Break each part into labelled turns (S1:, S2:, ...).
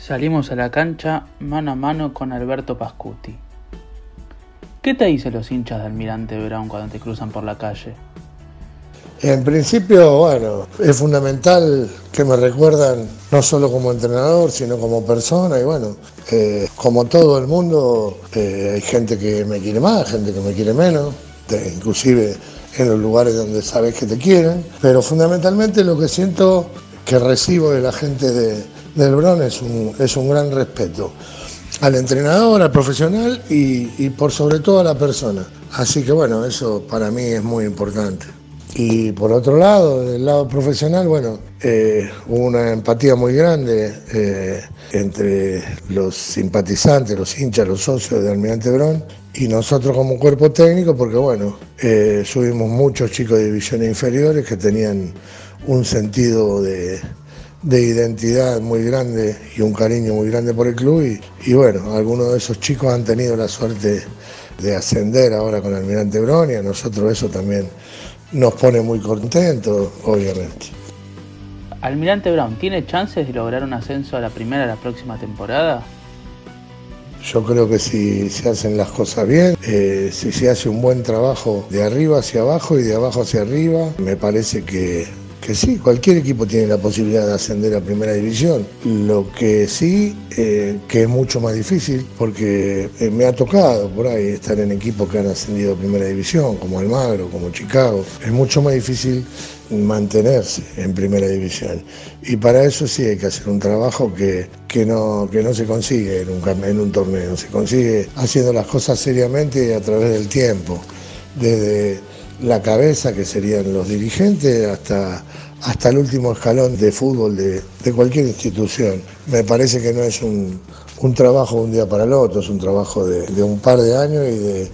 S1: Salimos a la cancha mano a mano con Alberto Pascuti. ¿Qué te dicen los hinchas de Almirante Brown cuando te cruzan por la calle?
S2: En principio, bueno, es fundamental que me recuerdan no solo como entrenador, sino como persona. Y bueno, eh, como todo el mundo, eh, hay gente que me quiere más, gente que me quiere menos, inclusive en los lugares donde sabes que te quieren. Pero fundamentalmente lo que siento que recibo de la gente de, del Bron es un, es un gran respeto al entrenador, al profesional y, por sobre todo a la persona. Así que bueno, eso para mí es muy importante. Y por otro lado, del lado profesional, bueno, eh, hubo una empatía muy grande eh, entre los simpatizantes, los hinchas, los socios de Almirante Brón y nosotros como cuerpo técnico, porque bueno, eh, subimos muchos chicos de divisiones inferiores que tenían un sentido de, de identidad muy grande y un cariño muy grande por el club y, bueno, algunos de esos chicos han tenido la suerte de ascender ahora con Almirante Brón y a nosotros eso también nos pone muy contentos, obviamente.
S1: ¿Almirante Brown tiene chances de lograr un ascenso a la primera la próxima temporada?
S2: Yo creo que si se hacen las cosas bien, eh, si se hace un buen trabajo de arriba hacia abajo y de abajo hacia arriba, me parece que que sí, cualquier equipo tiene la posibilidad de ascender a primera división. Lo que sí, eh, que es mucho más difícil, porque eh, me ha tocado por ahí estar en equipos que han ascendido a primera división, como Almagro, como Chicago. Es mucho más difícil mantenerse en primera división. Y para eso sí hay que hacer un trabajo que, que, no, que no se consigue en un, en un torneo, se consigue haciendo las cosas seriamente a través del tiempo. Desde la cabeza, que serían los dirigentes, hasta, hasta el último escalón de fútbol de, cualquier institución. Me parece que no es un, trabajo de un día para el otro, es un trabajo de, un par de años y de,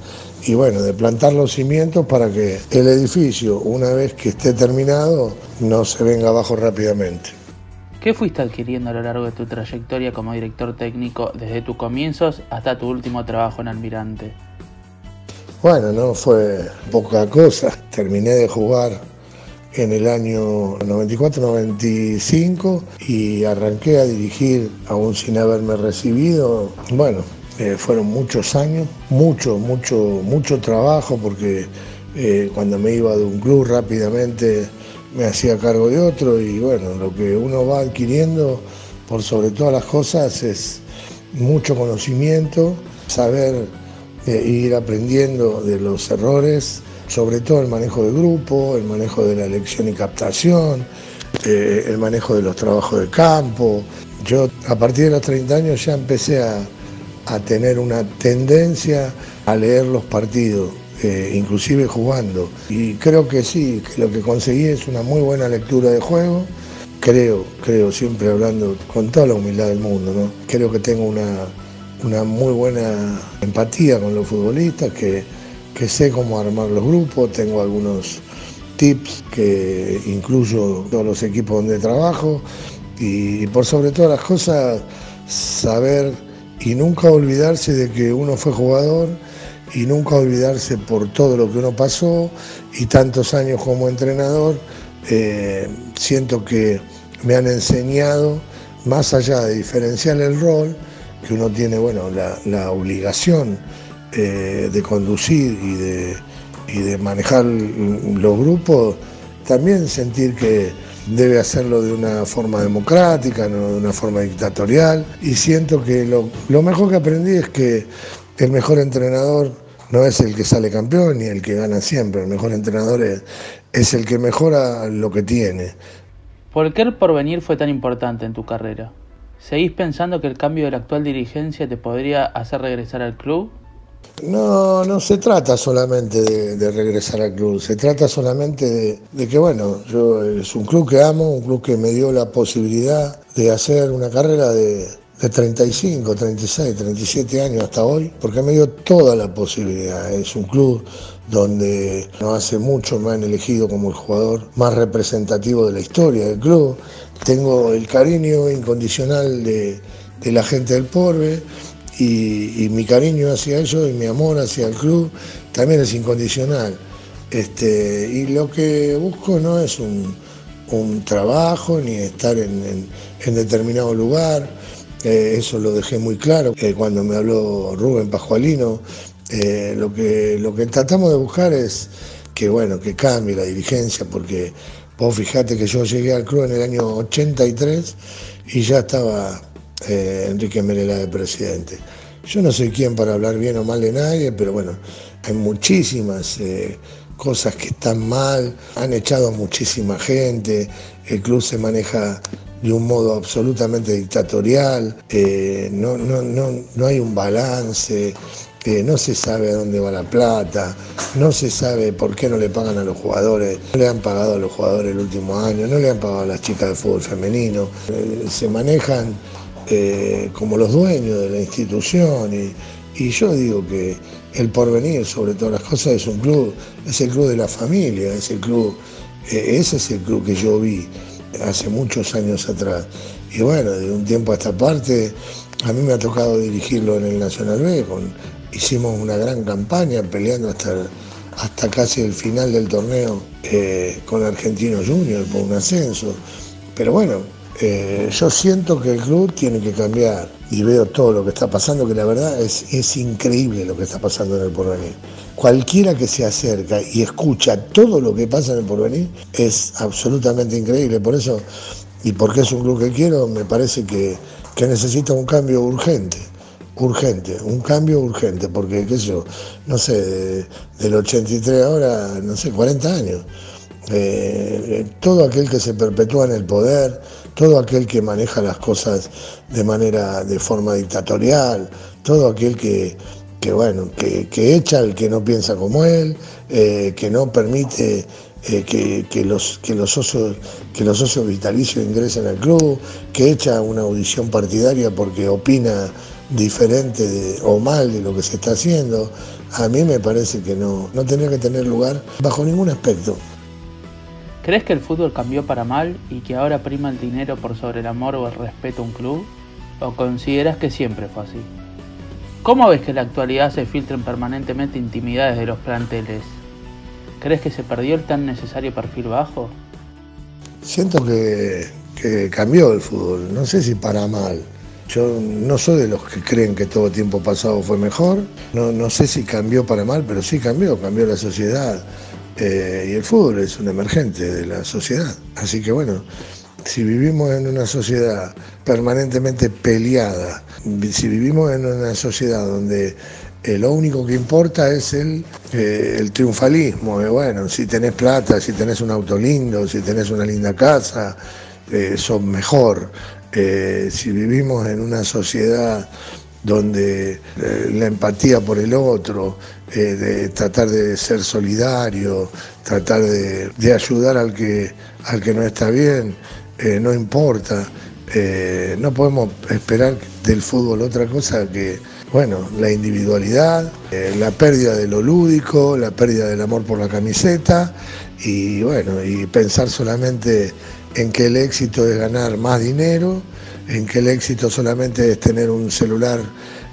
S2: y bueno, de plantar los cimientos para que el edificio, una vez que esté terminado, no se venga abajo rápidamente.
S1: ¿Qué fuiste adquiriendo a lo largo de tu trayectoria como director técnico desde tus comienzos hasta tu último trabajo en Almirante?
S2: Bueno, no fue poca cosa. Terminé de jugar en el año 94-95 y arranqué a dirigir aún sin haberme recibido. Bueno, eh, fueron muchos años, mucho, mucho, mucho trabajo porque eh, cuando me iba de un club rápidamente me hacía cargo de otro y bueno, lo que uno va adquiriendo por sobre todas las cosas es mucho conocimiento, saber eh, ir aprendiendo de los errores, sobre todo el manejo de grupo, el manejo de la elección y captación, eh, el manejo de los trabajos de campo. Yo a partir de los 30 años ya empecé a, tener una tendencia a leer los partidos, eh, inclusive jugando. Y creo que sí, que lo que conseguí es una muy buena lectura de juego. Creo, creo, siempre hablando con toda la humildad del mundo, ¿no? Creo que tengo una, una muy buena empatía con los futbolistas, que, sé cómo armar los grupos, tengo algunos tips que incluyo todos los equipos donde trabajo y, por sobre todas las cosas saber y nunca olvidarse de que uno fue jugador y nunca olvidarse por todo lo que uno pasó y tantos años como entrenador, eh, siento que me han enseñado, más allá de diferenciar el rol, que uno tiene bueno, la, obligación eh, de conducir y de, y de manejar los grupos, también sentir que debe hacerlo de una forma democrática, no de una forma dictatorial. Y siento que lo, lo mejor que aprendí es que el mejor entrenador no es el que sale campeón ni el que gana siempre, el mejor entrenador es, es el que mejora lo que tiene.
S1: ¿Por qué el porvenir fue tan importante en tu carrera? ¿Seguís pensando que el cambio de la actual dirigencia te podría hacer regresar al club?
S2: No, no se trata solamente de, regresar al club, se trata solamente de, que, bueno, yo es un club que amo, un club que me dio la posibilidad de hacer una carrera de, de 35, 36, 37 años hasta hoy, porque me dio toda la posibilidad. Es un club donde no hace mucho me han elegido como el jugador más representativo de la historia del club. Tengo el cariño incondicional de, la gente del Porbe y, mi cariño hacia ellos y mi amor hacia el club también es incondicional. Este, y lo que busco no es un, trabajo ni estar en, determinado lugar. Eh, eso lo dejé muy claro eh, cuando me habló Rubén Pajualino. Eh, lo, que, lo que tratamos de buscar es que, bueno, que cambie la dirigencia, porque vos fijate que yo llegué al club en el año 83 y ya estaba Enrique Melela de presidente. Yo no soy quien para hablar bien o mal de nadie, pero bueno, hay muchísimas cosas que están mal, han echado a muchísima gente, el club se maneja de un modo absolutamente dictatorial, eh, no, no, no, no, hay un balance, eh, no se sabe a dónde va la plata, no se sabe por qué no le pagan a los jugadores, no le han pagado a los jugadores el último año, no le han pagado a las chicas de fútbol femenino, eh, se manejan como los dueños de la institución y, y yo digo que el porvenir, sobre todas las cosas, es un club, es el club de la familia, es club, ese es el club que yo vi hace muchos años atrás. Y bueno, de un tiempo a esta parte, a mí me ha tocado dirigirlo en el Nacional B, hicimos una gran campaña peleando hasta, hasta casi el final del torneo eh, con Argentino Junior por un ascenso. Pero bueno, eh, yo siento que el club tiene que cambiar y veo todo lo que está pasando, que la verdad es, es increíble lo que está pasando en el porvenir cualquiera que se acerca y escucha todo lo que pasa en el porvenir es absolutamente increíble. Por eso, y porque es un club que quiero, me parece que, necesita un cambio urgente. Urgente, un cambio urgente, porque, qué sé yo, no sé, del 83 ahora, no sé, 40 años. Eh, todo aquel que se perpetúa en el poder, todo aquel que maneja las cosas de manera, de forma dictatorial, todo aquel que, que bueno, que, echa al que no piensa como él, eh, que no permite eh, que, los, que, los socios, que los socios vitalicios ingresen al club, que echa una audición partidaria porque opina diferente o mal de lo que se está haciendo, a mí me parece que no, no tendría que tener lugar bajo ningún aspecto.
S1: ¿Crees que el fútbol cambió para mal y que ahora prima el dinero por sobre el amor o el respeto a un club? ¿O consideras que siempre fue así? ¿Cómo ves que en la actualidad se filtren permanentemente intimidades de los planteles? ¿Crees que se perdió el tan necesario perfil bajo?
S2: Siento que, cambió el fútbol, no sé si para mal. Yo no soy de los que creen que todo tiempo pasado fue mejor, no, no sé si cambió para mal, pero sí cambió, cambió la sociedad. Eh, y el fútbol es un emergente de la sociedad. Así que bueno, si vivimos en una sociedad permanentemente peleada, si vivimos en una sociedad donde eh, lo único que importa es el, eh, el triunfalismo, eh, bueno, si tenés plata, si tenés un auto lindo, si tenés una linda casa, sos mejor. si vivimos en una sociedad donde la empatía por el otro, de tratar de ser solidario, tratar de, ayudar al que, al que no está bien, eh, no importa. Eh, no podemos esperar del fútbol otra cosa que, bueno, la individualidad, eh, la pérdida de lo lúdico, la pérdida del amor por la camiseta y, bueno, y pensar solamente en que el éxito es ganar más dinero, en que el éxito solamente es tener un celular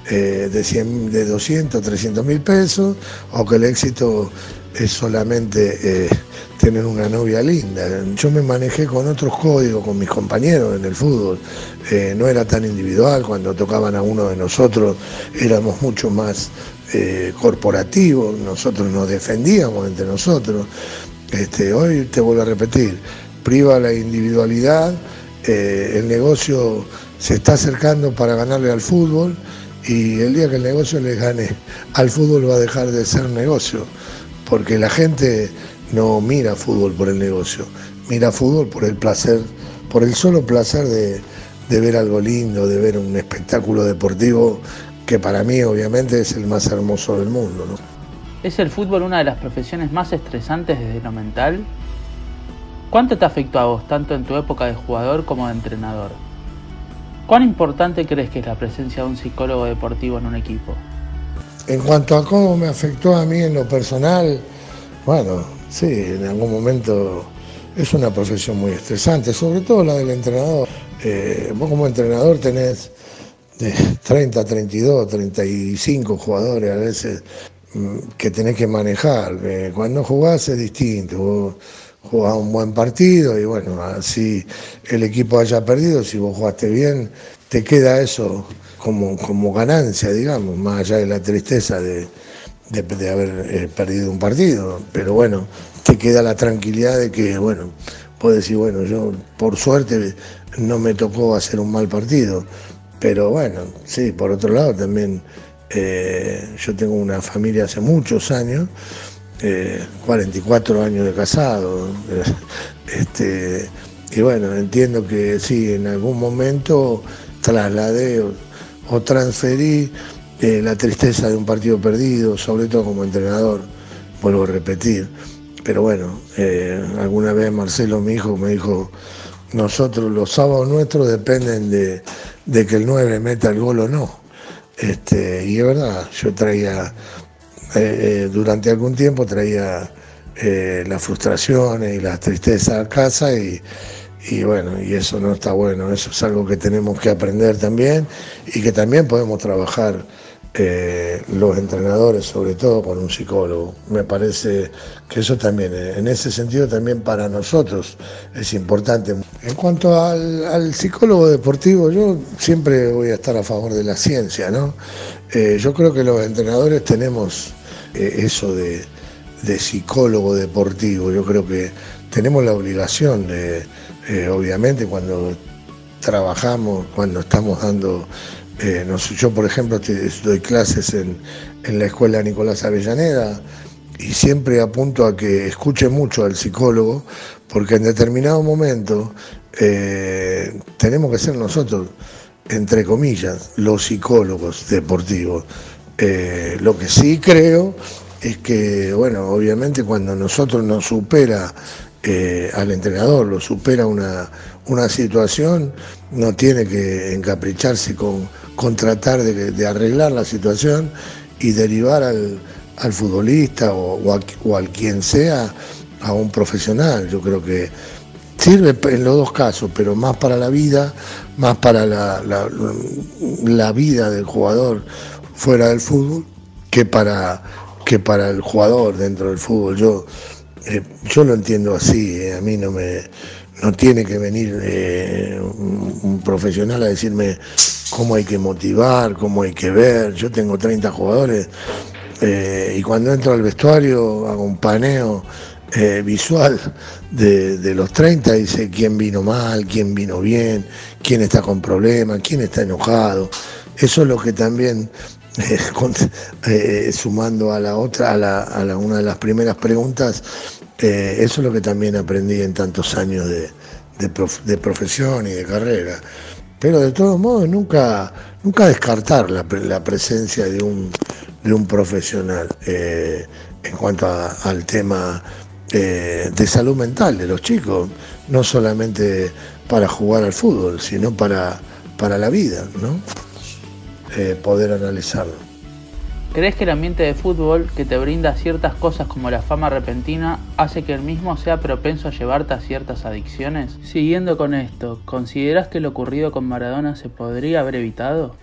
S2: de, 100, de 200, 300 mil pesos, o que el éxito es solamente tener una novia linda. Yo me manejé con otros códigos, con mis compañeros en el fútbol. Eh, no era tan individual, cuando tocaban a uno de nosotros éramos mucho más eh, corporativos, nosotros nos defendíamos entre nosotros. Este, hoy te vuelvo a repetir, priva la individualidad, eh, el negocio se está acercando para ganarle al fútbol y el día que el negocio le gane al fútbol va a dejar de ser negocio, porque la gente no mira fútbol por el negocio, mira fútbol por el placer, por el solo placer de, ver algo lindo, de ver un espectáculo deportivo que para mí obviamente es el más hermoso del mundo.
S1: ¿Es el fútbol una de las profesiones más estresantes desde lo mental? ¿Cuánto te afectó a vos, tanto en tu época de jugador como de entrenador? ¿Cuán importante crees que es la presencia de un psicólogo deportivo en un equipo?
S2: En cuanto a cómo me afectó a mí en lo personal, bueno, Sí, en algún momento es una profesión muy estresante, sobre todo la del entrenador. Eh, vos como entrenador tenés de 30, 32, 35 jugadores a veces mm, que tenés que manejar. Eh, cuando jugás es distinto. Jugás un buen partido y bueno, así el equipo haya perdido, si vos jugaste bien, te queda eso como, como ganancia, digamos, más allá de la tristeza de, de, haber eh, perdido un partido. Pero bueno, te queda la tranquilidad de que, bueno, puedes decir, bueno, yo por suerte no me tocó hacer un mal partido. Pero bueno, sí, por otro lado también eh, yo tengo una familia hace muchos años, 44 eh, años de casado. este, y bueno, entiendo que sí, en algún momento trasladé o, transferí eh, la tristeza de un partido perdido, sobre todo como entrenador, vuelvo a repetir. Pero bueno, eh, alguna vez Marcelo, mi hijo, me dijo, nosotros los sábados nuestros dependen de, que el 9 meta el gol o no. Este, y es verdad, yo traía, eh, durante algún tiempo traía las frustraciones y las tristezas a casa y, y bueno, y eso no está bueno, eso es algo que tenemos que aprender también y que también podemos trabajar eh, los entrenadores, sobre todo con un psicólogo. Me parece que eso también, eh, en ese sentido también para nosotros es importante. En cuanto al, psicólogo deportivo, yo siempre voy a estar a favor de la ciencia, ¿no? Eh, yo creo que los entrenadores tenemos eso de, psicólogo deportivo, yo creo que tenemos la obligación de, obviamente, cuando trabajamos, cuando estamos dando eh, yo, por ejemplo, doy clases en, la escuela Nicolás Avellaneda y siempre apunto a que escuche mucho al psicólogo, porque en determinado momento eh, tenemos que ser nosotros, entre comillas, los psicólogos deportivos. Eh, lo que sí creo es que, bueno, obviamente cuando nosotros nos supera al entrenador, lo supera una, una situación, no tiene que encapricharse con con tratar de, arreglar la situación y derivar al, futbolista o, al quien sea a un profesional. Yo creo que sirve en los dos casos, pero más para la vida, más para la, la, vida del jugador fuera del fútbol que para, que para el jugador dentro del fútbol. Yo, eh, yo lo entiendo así, eh, a mí no me no tiene que venir eh, un, profesional a decirme cómo hay que motivar, cómo hay que ver. Yo tengo 30 jugadores y cuando entro al vestuario hago un paneo visual de, los 30 y sé quién vino mal, quién vino bien, quién está con problemas, quién está enojado. Eso es lo que también, sumando a la otra, a, la, una de las primeras preguntas, eso es lo que también aprendí en tantos años de, de profesión y de carrera pero de todos modos nunca, nunca descartar la, presencia de un, de un profesional eh, en cuanto al tema eh, de salud mental de los chicos, no solamente para jugar al fútbol, sino para, para la vida, ¿no? Eh, poder analizarlo.
S1: ¿Crees que el ambiente de fútbol que te brinda ciertas cosas como la fama repentina hace que el mismo sea propenso a llevarte a ciertas adicciones? Siguiendo con esto, ¿consideras que lo ocurrido con Maradona se podría haber evitado?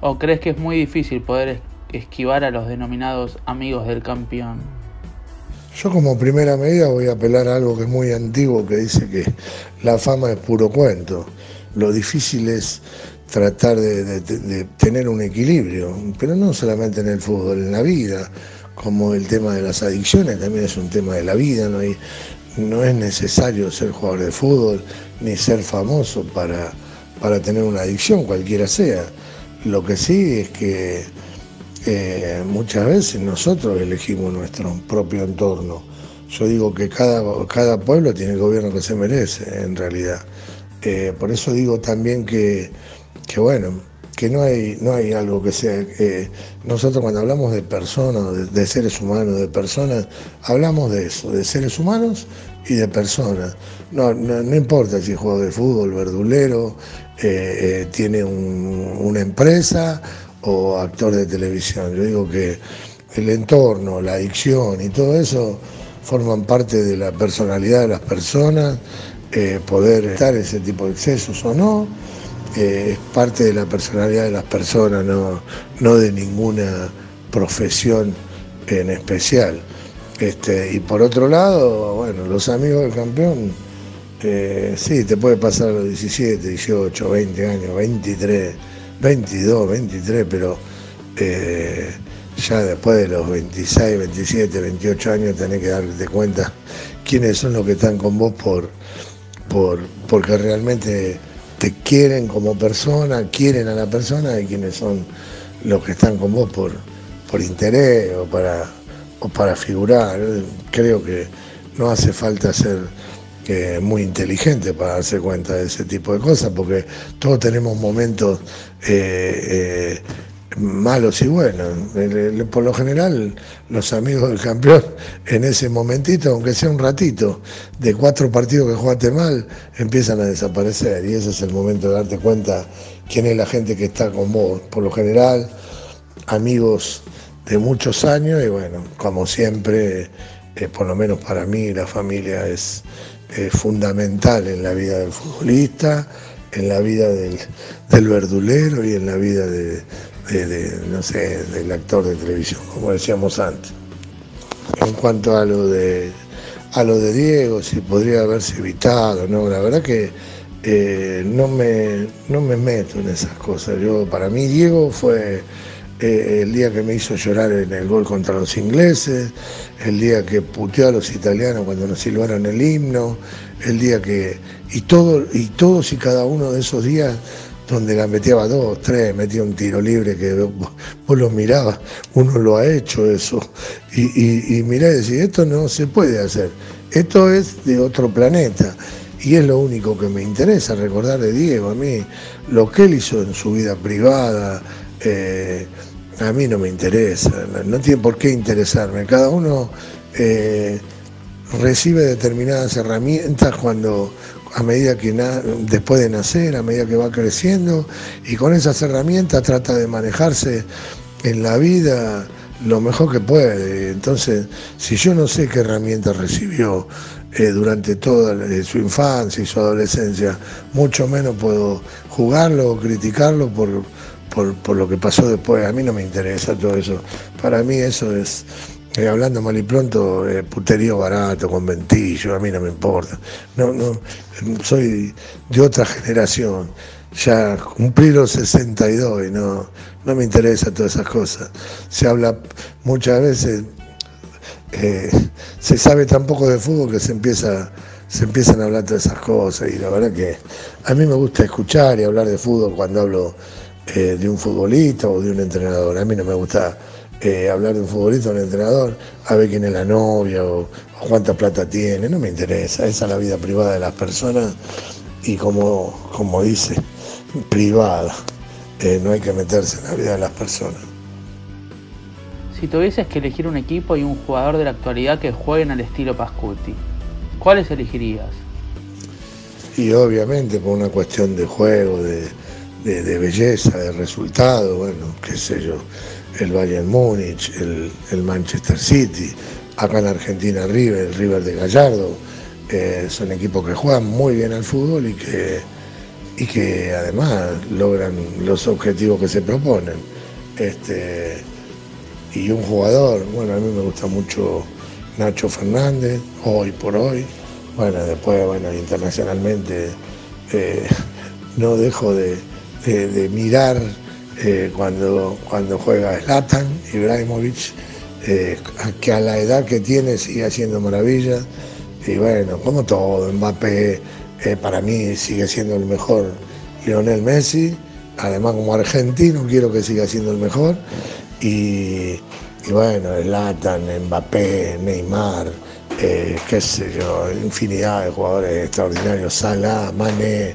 S1: ¿O crees que es muy difícil poder esquivar a los denominados amigos del campeón?
S2: Yo como primera medida voy a apelar a algo que es muy antiguo que dice que la fama es puro cuento. Lo difícil es tratar de, tener un equilibrio, pero no solamente en el fútbol, en la vida, como el tema de las adicciones también es un tema de la vida, no, es necesario ser jugador de fútbol ni ser famoso para, para tener una adicción, cualquiera sea. Lo que sí es que eh, muchas veces nosotros elegimos nuestro propio entorno. Yo digo que cada, cada pueblo tiene el gobierno que se merece, en realidad. Eh, por eso digo también que que bueno, que no hay, no hay algo que sea... Eh, nosotros cuando hablamos de personas, de, seres humanos, de personas, hablamos de eso, de seres humanos y de personas. No, no, importa si juega de fútbol, verdulero, eh, eh, tiene una empresa o actor de televisión. Yo digo que el entorno, la adicción y todo eso forman parte de la personalidad de las personas, poder estar ese tipo de excesos o no es parte de la personalidad de las personas, no, no de ninguna profesión en especial. Este, y por otro lado, bueno, los amigos del campeón, eh, sí, te puede pasar a los 17, 18, 20 años, 23, 22, 23, pero eh, ya después de los 26, 27, 28 años tenés que darte cuenta quiénes son los que están con vos por, por, porque realmente te quieren como persona, quieren a la persona y quiénes son los que están con vos por, por interés o para, o para figurar. Creo que no hace falta ser eh, muy inteligente para darse cuenta de ese tipo de cosas, porque todos tenemos momentos eh, eh, malos y buenos. Por lo general, los amigos del campeón en ese momentito, aunque sea un ratito, de cuatro partidos que jugaste mal, empiezan a desaparecer. Y ese es el momento de darte cuenta quién es la gente que está con vos. Por lo general, amigos de muchos años y bueno, como siempre, eh, por lo menos para mí, la familia es fundamental en la vida del futbolista, en la vida del verdulero y en la vida de, de, no sé, del actor de televisión, como decíamos antes. En cuanto a lo de a lo de Diego, si podría haberse evitado, no, la verdad que eh, no, me, no me meto en esas cosas. Yo, para mí Diego fue eh, el día que me hizo llorar en el gol contra los ingleses, el día que puteó a los italianos cuando nos silbaron el himno, el día que. Y, todo, y todos y cada uno de esos días donde la metíaba dos, tres, metía un tiro libre que vos lo mirabas, uno lo ha hecho eso. Y, y, mirá y decís, esto no se puede hacer, esto es de otro planeta. Y es lo único que me interesa recordar de Diego, a mí, lo que él hizo en su vida privada, eh, a mí no me interesa, no tiene por qué interesarme. Cada uno eh, recibe determinadas herramientas cuando, a medida que después de nacer, a medida que va creciendo, y con esas herramientas trata de manejarse en la vida lo mejor que puede. Entonces, si yo no sé qué herramientas recibió eh, durante toda su infancia y su adolescencia, mucho menos puedo jugarlo o criticarlo por, por, por lo que pasó después. A mí no me interesa todo eso. Para mí eso es eh, hablando mal y pronto, eh, puterío barato, con ventillo, a mí no me importa. No, no, soy de otra generación. Ya cumplí los 62 y no, no me interesa todas esas cosas. Se habla muchas veces, eh, se sabe tan poco de fútbol que se empieza se empiezan a hablar todas esas cosas y la verdad que a mí me gusta escuchar y hablar de fútbol cuando hablo de un futbolista o de un entrenador. A mí no me gusta eh, hablar de un futbolista un entrenador, a ver quién es la novia o, cuánta plata tiene, no me interesa, esa es la vida privada de las personas y como, como dice, privada, eh, no hay que meterse en la vida de las personas.
S1: Si tuvieses que elegir un equipo y un jugador de la actualidad que jueguen al estilo Pascuti, ¿cuáles elegirías?
S2: Y obviamente por una cuestión de juego, de, de belleza, de resultado, bueno, qué sé yo el Bayern Múnich, el, Manchester City, acá en Argentina River, el River de Gallardo, eh, son equipos que juegan muy bien al fútbol y que, y que además logran los objetivos que se proponen. Este, y un jugador, bueno, a mí me gusta mucho Nacho Fernández, hoy por hoy, bueno, después, bueno, internacionalmente eh, no dejo de mirar eh, cuando, cuando juega Zlatan, Ibrahimovic, eh, que a la edad que tiene sigue haciendo maravillas. Y bueno, como todo, Mbappé eh, para mí sigue siendo el mejor Lionel Messi. Además, como argentino, quiero que siga siendo el mejor. Y, y bueno, Zlatan, Mbappé, Neymar, qué sé yo, infinidad de jugadores extraordinarios, Salah, Mané,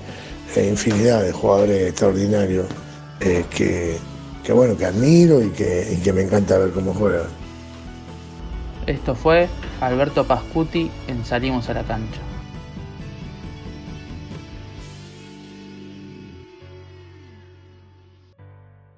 S2: infinidad de jugadores extraordinarios. Eh, que, bueno, que admiro y que, y que me encanta ver cómo juega.
S1: Esto fue Alberto Pascuti en Salimos a la Cancha.